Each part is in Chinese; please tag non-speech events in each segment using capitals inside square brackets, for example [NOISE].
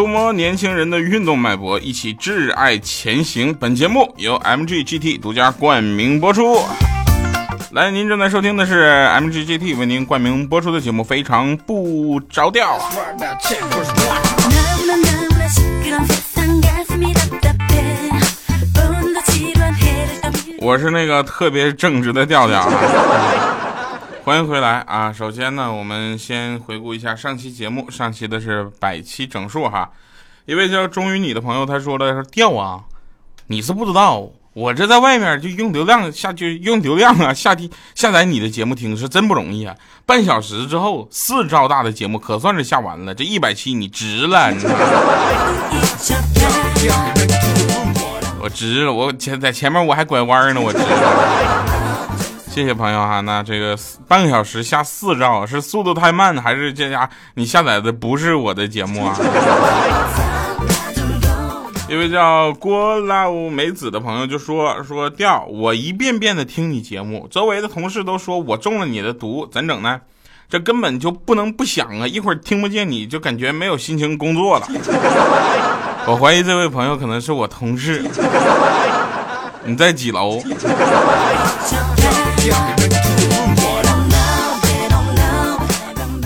触摸年轻人的运动脉搏，一起挚爱前行。本节目由 MG GT 独家冠名播出。来，您正在收听的是 MG GT 为您冠名播出的节目《非常不着调》。我是那个特别正直的调调啊。欢迎回来啊！首先呢，我们先回顾一下上期节目。上期的是百期整数哈。一位叫忠于你的朋友，他说了说掉啊，你是不知道，我这在外面就用流量下就用流量啊下地下载你的节目听是真不容易啊。半小时之后，四兆大的节目可算是下完了，这一百期你值了，你 [LAUGHS] 我值了，我前在前面我还拐弯呢，我值。谢谢朋友哈，那这个半个小时下四兆是速度太慢，还是这家你下载的不是我的节目啊？[LAUGHS] 一位叫郭老梅子的朋友就说说调，我一遍遍的听你节目，周围的同事都说我中了你的毒，怎整呢？这根本就不能不想啊！一会儿听不见你就感觉没有心情工作了。[LAUGHS] 我怀疑这位朋友可能是我同事，你在几楼？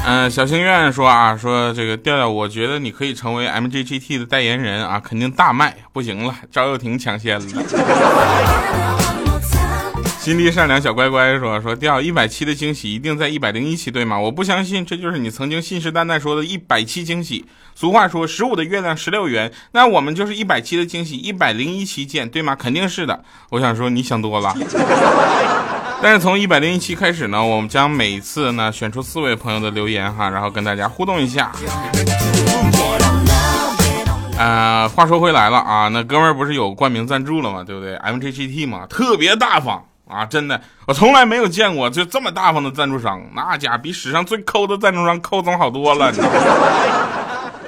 嗯，小心愿说啊，说这个调调，我觉得你可以成为 MGGT 的代言人啊，肯定大卖。不行了，赵又廷抢先了。[LAUGHS] 心地善良小乖乖说说调一百期的惊喜一定在一百零一期对吗？我不相信，这就是你曾经信誓旦旦说的一百期惊喜。俗话说十五的月亮十六圆，那我们就是一百期的惊喜，一百零一期见对吗？肯定是的。我想说你想多了。但是从一百零一期开始呢，我们将每次呢选出四位朋友的留言哈，然后跟大家互动一下。呃，话说回来了啊，那哥们儿不是有冠名赞助了吗？对不对？MGGT 嘛，特别大方。啊，真的，我从来没有见过就这么大方的赞助商，那家比史上最抠的赞助商抠总好多了。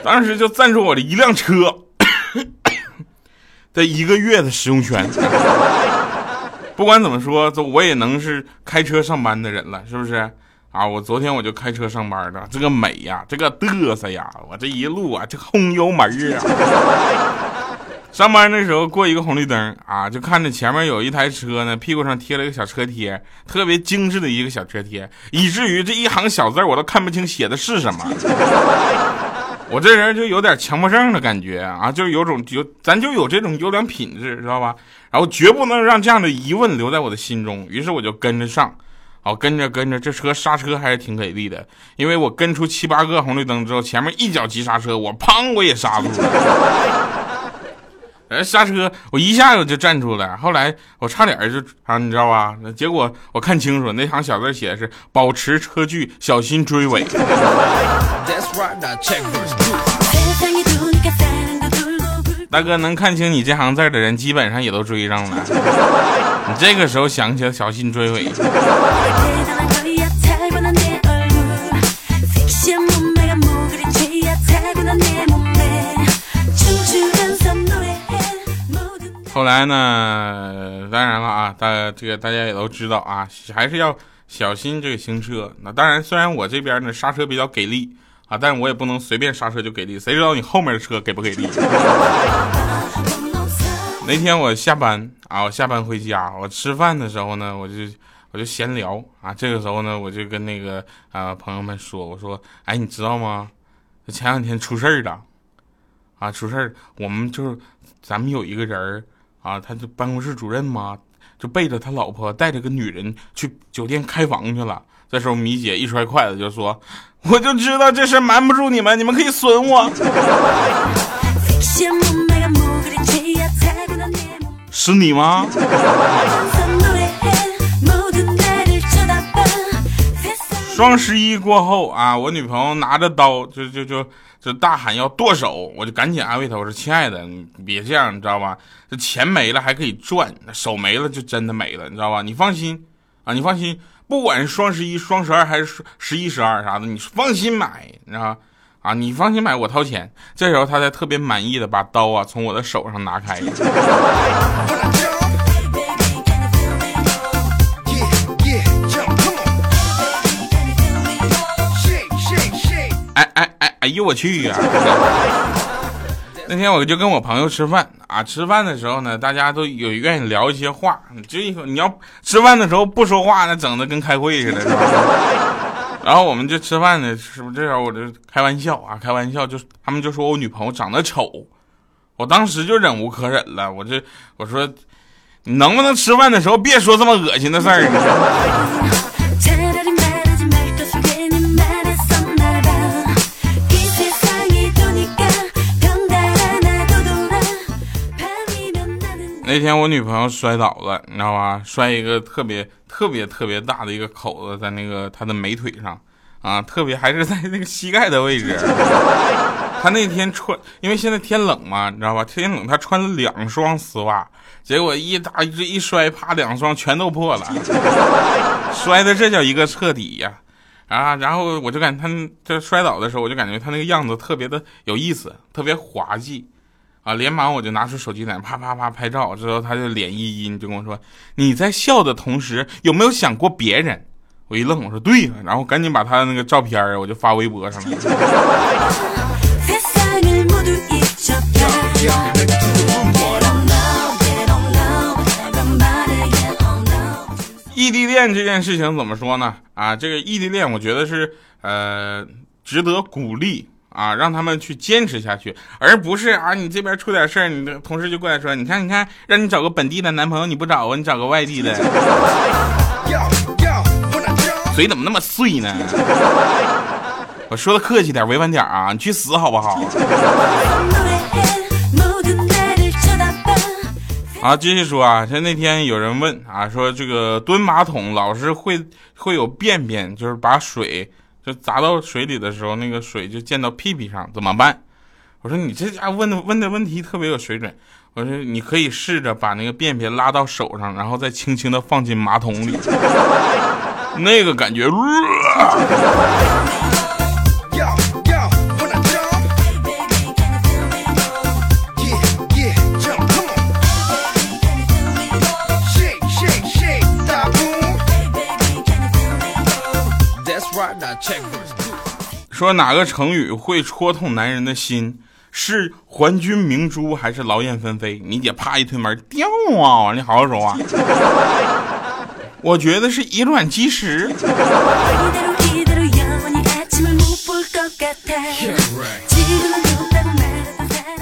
当时就赞助我的一辆车 [COUGHS] 的一个月的使用权。不管怎么说，这我也能是开车上班的人了，是不是？啊，我昨天我就开车上班的，这个美呀，这个嘚瑟呀，我这一路啊，这轰油门啊。[LAUGHS] 上班的时候过一个红绿灯啊，就看着前面有一台车呢，屁股上贴了一个小车贴，特别精致的一个小车贴，以至于这一行小字我都看不清写的是什么。[LAUGHS] 我这人就有点强迫症的感觉啊，就有种有咱就有这种优良品质，知道吧？然后绝不能让这样的疑问留在我的心中，于是我就跟着上，好跟着跟着，这车刹车还是挺给力的，因为我跟出七八个红绿灯之后，前面一脚急刹车，我砰我也刹住了。[LAUGHS] 哎，刹车，我一下子就站住了。后来我差点就啊，你知道吧？结果我看清楚，那行小字写的是“保持车距，小心追尾”。大哥，能看清你这行字的人，基本上也都追上了。[LAUGHS] 你这个时候想起来小心追尾。后来呢？当然了啊，大这个大家也都知道啊，还是要小心这个行车。那当然，虽然我这边呢刹车比较给力啊，但是我也不能随便刹车就给力。谁知道你后面的车给不给力？那天我下班啊，我下班回家，我吃饭的时候呢，我就我就闲聊啊。这个时候呢，我就跟那个啊朋友们说，我说，哎，你知道吗？前两天出事儿了啊，出事儿，我们就是咱们有一个人儿。啊，他就办公室主任嘛，就背着他老婆带着个女人去酒店开房去了。这时候米姐一摔筷子就说：“我就知道这事瞒不住你们，你们可以损我。[LAUGHS] ”是你吗？双十一过后啊，我女朋友拿着刀就就就就大喊要剁手，我就赶紧安慰她，我说：“亲爱的，你别这样，你知道吧？这钱没了还可以赚，手没了就真的没了，你知道吧？你放心啊，你放心，不管是双十一、双十二还是十一、十二啥的，你放心买，你知道吧？啊，你放心买，我掏钱。这时候他才特别满意的把刀啊从我的手上拿开。”哎哎哎！哎呦我去呀！那天我就跟我朋友吃饭啊，吃饭的时候呢，大家都有愿意聊一些话。就你要吃饭的时候不说话，那整的跟开会似的，是吧？[LAUGHS] 然后我们就吃饭呢，是不是？这时候我就开玩笑啊，开玩笑，就他们就说我女朋友长得丑，我当时就忍无可忍了，我这我说，你能不能吃饭的时候别说这么恶心的事儿？那天我女朋友摔倒了，你知道吧？摔一个特别特别特别大的一个口子，在那个她的美腿上，啊，特别还是在那个膝盖的位置。[LAUGHS] 她那天穿，因为现在天冷嘛，你知道吧？天冷，她穿了两双丝袜，结果一打一一摔，啪，两双全都破了，[LAUGHS] 摔的这叫一个彻底呀！啊，然后我就感觉她这摔倒的时候，我就感觉她那个样子特别的有意思，特别滑稽。啊！连忙我就拿出手机在那啪啪啪拍照，之后他就脸一阴，就跟我说：“你在笑的同时，有没有想过别人？”我一愣，我说：“对。”然后赶紧把他的那个照片我就发微博上了。异地恋这件事情怎么说呢？啊，这个异地恋，我觉得是呃值得鼓励。啊，让他们去坚持下去，而不是啊，你这边出点事儿，你的同事就过来说，你看，你看，让你找个本地的男朋友，你不找啊，你找个外地的，[LAUGHS] 嘴怎么那么碎呢？[LAUGHS] 我说的客气点，委婉点啊，你去死好不好？[LAUGHS] 啊，继续说啊，像那天有人问啊，说这个蹲马桶老是会会有便便，就是把水。就砸到水里的时候，那个水就溅到屁屁上，怎么办？我说你这家问的问的问题特别有水准。我说你可以试着把那个便便拉到手上，然后再轻轻的放进马桶里，[LAUGHS] 那个感觉。说哪个成语会戳痛男人的心？是还君明珠还是劳燕分飞？你姐啪一推门，掉啊！你好好说话。我觉得是以卵击石。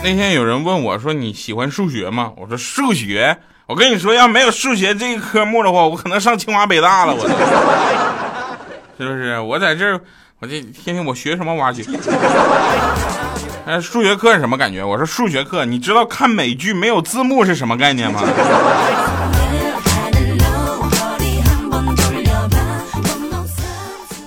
那天有人问我说你喜欢数学吗？我说数学，我跟你说，要没有数学这个科目的话，我可能上清华北大了。我。是不是我在这儿，我这天天我学什么挖掘？[LAUGHS] 哎，数学课是什么感觉？我说数学课，你知道看美剧没有字幕是什么概念吗？[LAUGHS]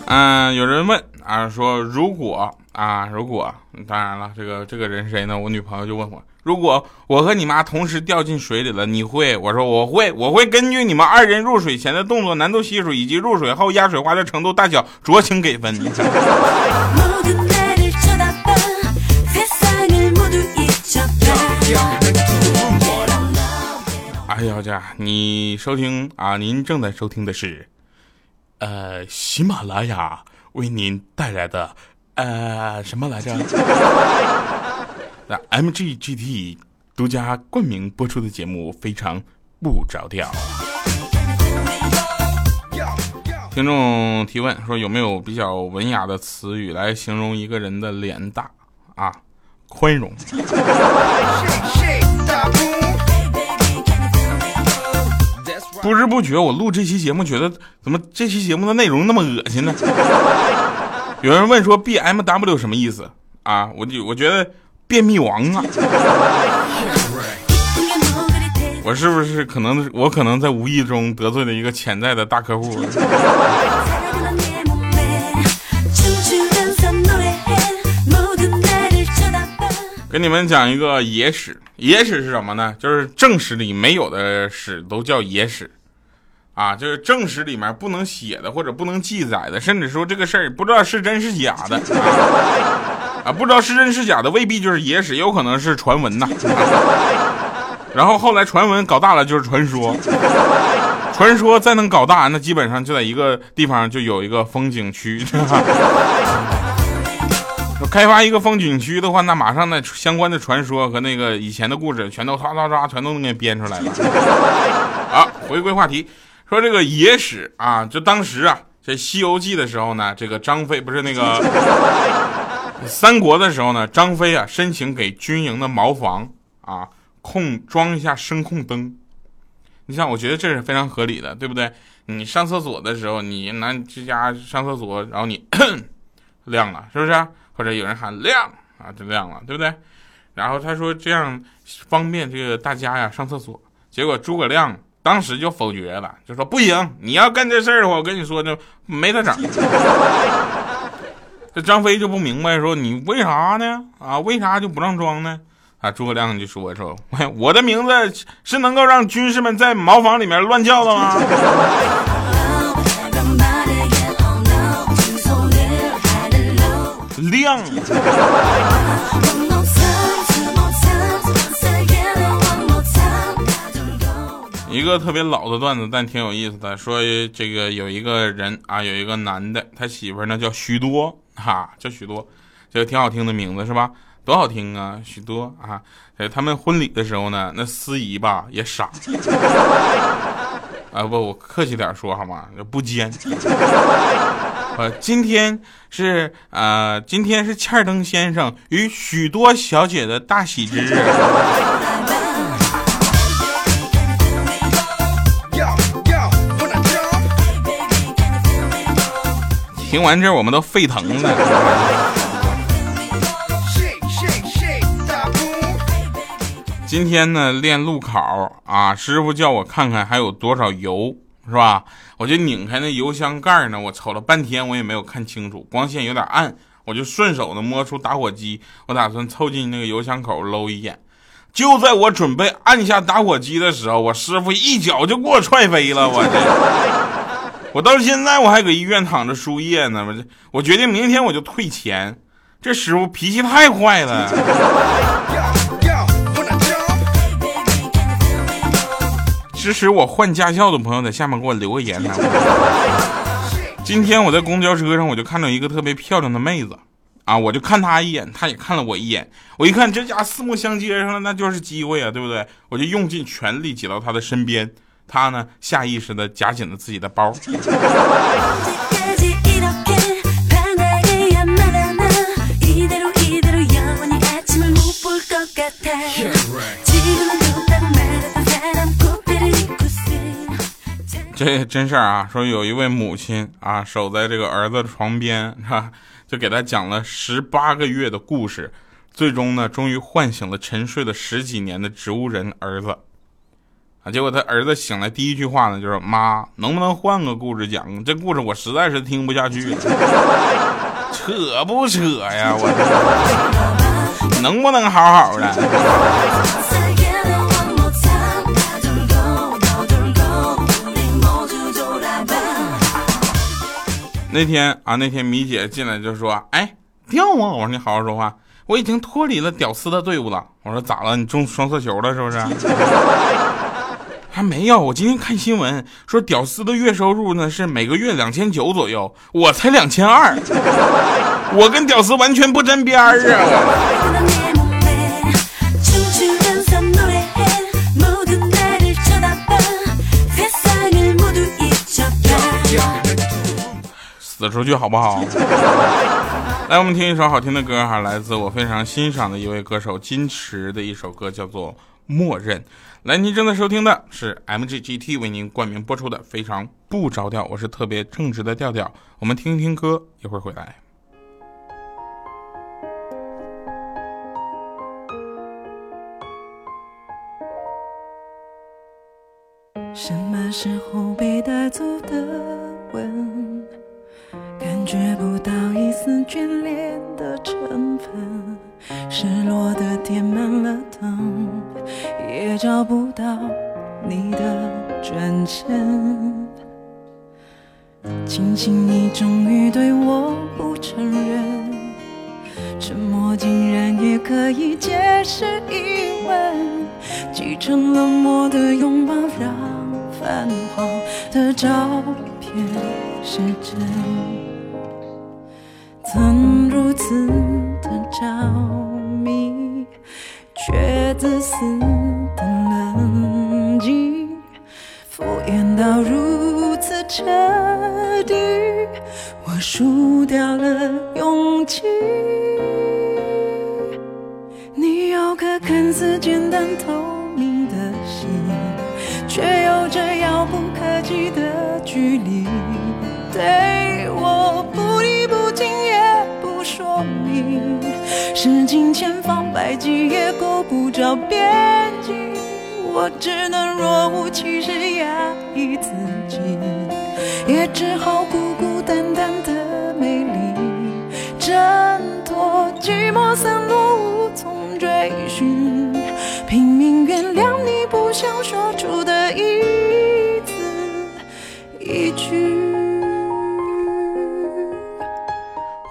嗯，有人问啊，说如果啊，如果，当然了，这个这个人谁呢？我女朋友就问我。如果我和你妈同时掉进水里了，你会？我说我会，我会根据你们二人入水前的动作难度系数以及入水后压水花的程度大小酌情给分。哎呀家，你收听啊？您正在收听的是，呃，喜马拉雅为您带来的，呃，什么来着？那 MGGT 独家冠名播出的节目非常不着调。听众提问说有没有比较文雅的词语来形容一个人的脸大啊？宽容。不知不觉我录这期节目觉得怎么这期节目的内容那么恶心呢？[LAUGHS] 有人问说 bmw 什么意思？啊我就我觉得便秘王啊。[LAUGHS] 我是不是可能我可能在无意中得罪了一个潜在的大客户 [LAUGHS] 给你们讲一个野史野史是什么呢？就是正史里没有的史都叫野史。啊，就是正史里面不能写的或者不能记载的，甚至说这个事儿不知道是真是假的，啊，不知道是真是假的未必就是野史，有可能是传闻呐。然后后来传闻搞大了就是传说，传说再能搞大，那基本上就在一个地方就有一个风景区。[LAUGHS] 开发一个风景区的话，那马上那相关的传说和那个以前的故事全都唰唰唰全都能给编出来了。好，回归话题，说这个野史啊，就当时啊，这《西游记》的时候呢，这个张飞不是那个 [LAUGHS] 三国的时候呢，张飞啊申请给军营的茅房啊控装一下声控灯。你像，我觉得这是非常合理的，对不对？你上厕所的时候，你拿这家上厕所，然后你 [COUGHS] 亮了，是不是？或者有人喊亮啊，就亮了，对不对？然后他说这样方便这个大家呀上厕所。结果诸葛亮当时就否决了，就说不行，你要干这事儿的话，我跟你说就没得整。[LAUGHS] 这张飞就不明白，说你为啥呢？啊，为啥就不让装呢？啊，诸葛亮就说说，[LAUGHS] 我的名字是能够让军士们在茅房里面乱叫的吗？[LAUGHS] 亮。一个特别老的段子，但挺有意思的。说这个有一个人啊，有一个男的，他媳妇呢叫许多，哈，叫许多，这个挺好听的名字是吧？多好听啊，许多啊！在他们婚礼的时候呢，那司仪吧也傻。啊不，我客气点说好吗？不尖。呃，今天是呃，今天是欠灯先生与许多小姐的大喜之日。[LAUGHS] 听完这，我们都沸腾了。今天呢，练路考啊，师傅叫我看看还有多少油。是吧？我就拧开那油箱盖呢，我瞅了半天，我也没有看清楚，光线有点暗，我就顺手呢摸出打火机，我打算凑近那个油箱口搂一眼。就在我准备按下打火机的时候，我师傅一脚就给我踹飞了。我这，我到现在我还搁医院躺着输液呢。我这，我决定明天我就退钱。这师傅脾气太坏了。支持我换驾校的朋友在下面给我留个言。今天我在公交车上，我就看到一个特别漂亮的妹子，啊，我就看她一眼，她也看了我一眼。我一看这家四目相接上了，那就是机会啊，对不对？我就用尽全力挤到她的身边，她呢下意识的夹紧了自己的包。这真事儿啊！说有一位母亲啊，守在这个儿子的床边，是吧？就给他讲了十八个月的故事，最终呢，终于唤醒了沉睡了十几年的植物人儿子。结果他儿子醒来第一句话呢，就是妈，能不能换个故事讲？这故事我实在是听不下去了。扯不扯呀？我能不能好好的？那天啊，那天米姐进来就说：“哎，掉啊！”我说：“你好好说话，我已经脱离了屌丝的队伍了。”我说：“咋了？你中双色球了是不是？”还没有，我今天看新闻说，屌丝的月收入呢是每个月两千九左右，我才两千二，我跟屌丝完全不沾边儿啊！死出去好不好？[LAUGHS] 来，我们听一首好听的歌哈，来自我非常欣赏的一位歌手金池的一首歌，叫做《默认》。来，您正在收听的是 MGGT 为您冠名播出的《非常不着调》，我是特别正直的调调。我们听听歌，一会儿回来。什么时候被带走的吻？感觉不到一丝眷恋的成分。失落的点满了灯，找不到你的转身。庆幸你终于对我不承认，沉默竟然也可以解释疑问。继承冷漠的拥抱，让泛黄的照片是真。曾如此的着迷，却自私的冷静，敷衍到如此彻底，我输掉了勇气。你有颗看似简单透明的心，却有着遥不可及的距离，对我不离不弃也不说明，使尽千方百计也够不着边，我只能若无其事压抑自己，也只好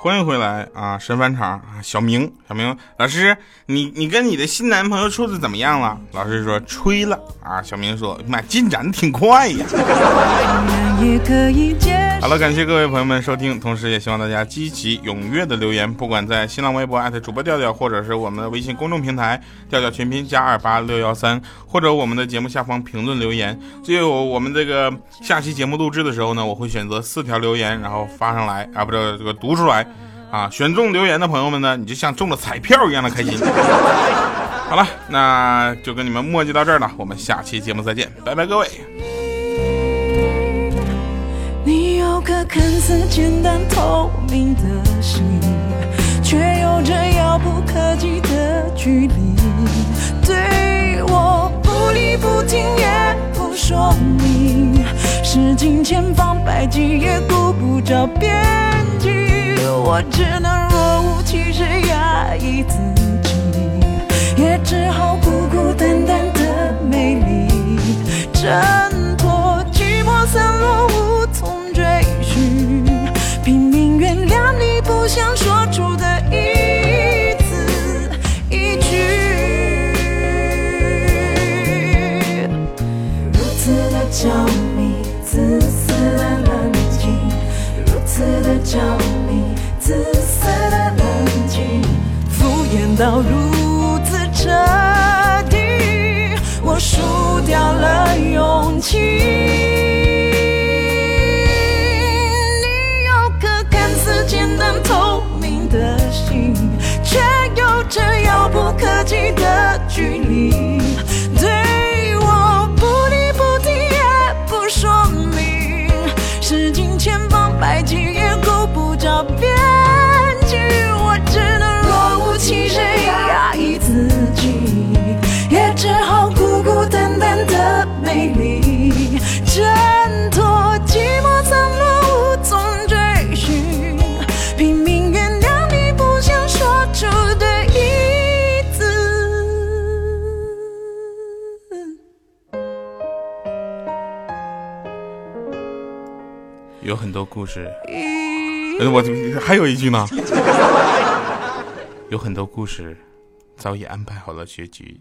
欢迎回来啊，神返场啊，小明，小明老师，你你跟你的新男朋友处的怎么样了？老师说吹了啊，小明说妈进展的挺快呀。好了，感谢各位朋友们收听，同时也希望大家积极踊跃的留言，不管在新浪微博艾特主播调调，或者是我们的微信公众平台调调全拼加二八六幺三，或者我们的节目下方评论留言。最后我们这个下期节目录制的时候呢，我会选择四条留言，然后发上来啊，不是这个读出来啊，选中留言的朋友们呢，你就像中了彩票一样的开心。[LAUGHS] 好了，那就跟你们墨迹到这儿了，我们下期节目再见，拜拜各位。你有颗看似简单透明的心，却有着遥不可及的距离。对我不离不弃也不说明，使尽千方百计也顾不着边际。我只能若无其事压抑自己，也只好孤孤单单的美丽，挣脱寂寞散落无从追寻，拼命原谅你不想说出的到如此彻底，我输掉了勇气。你有颗看似简单透明的心，却有着遥不可及的距离。对我不离不弃也不说明，使尽千方百计也够不着边挣脱寂寞散落无从追寻，拼命原谅你不想说出的一字。有很多故事。一呃，我还有一句呢，[LAUGHS] 有很多故事早已安排好了结局。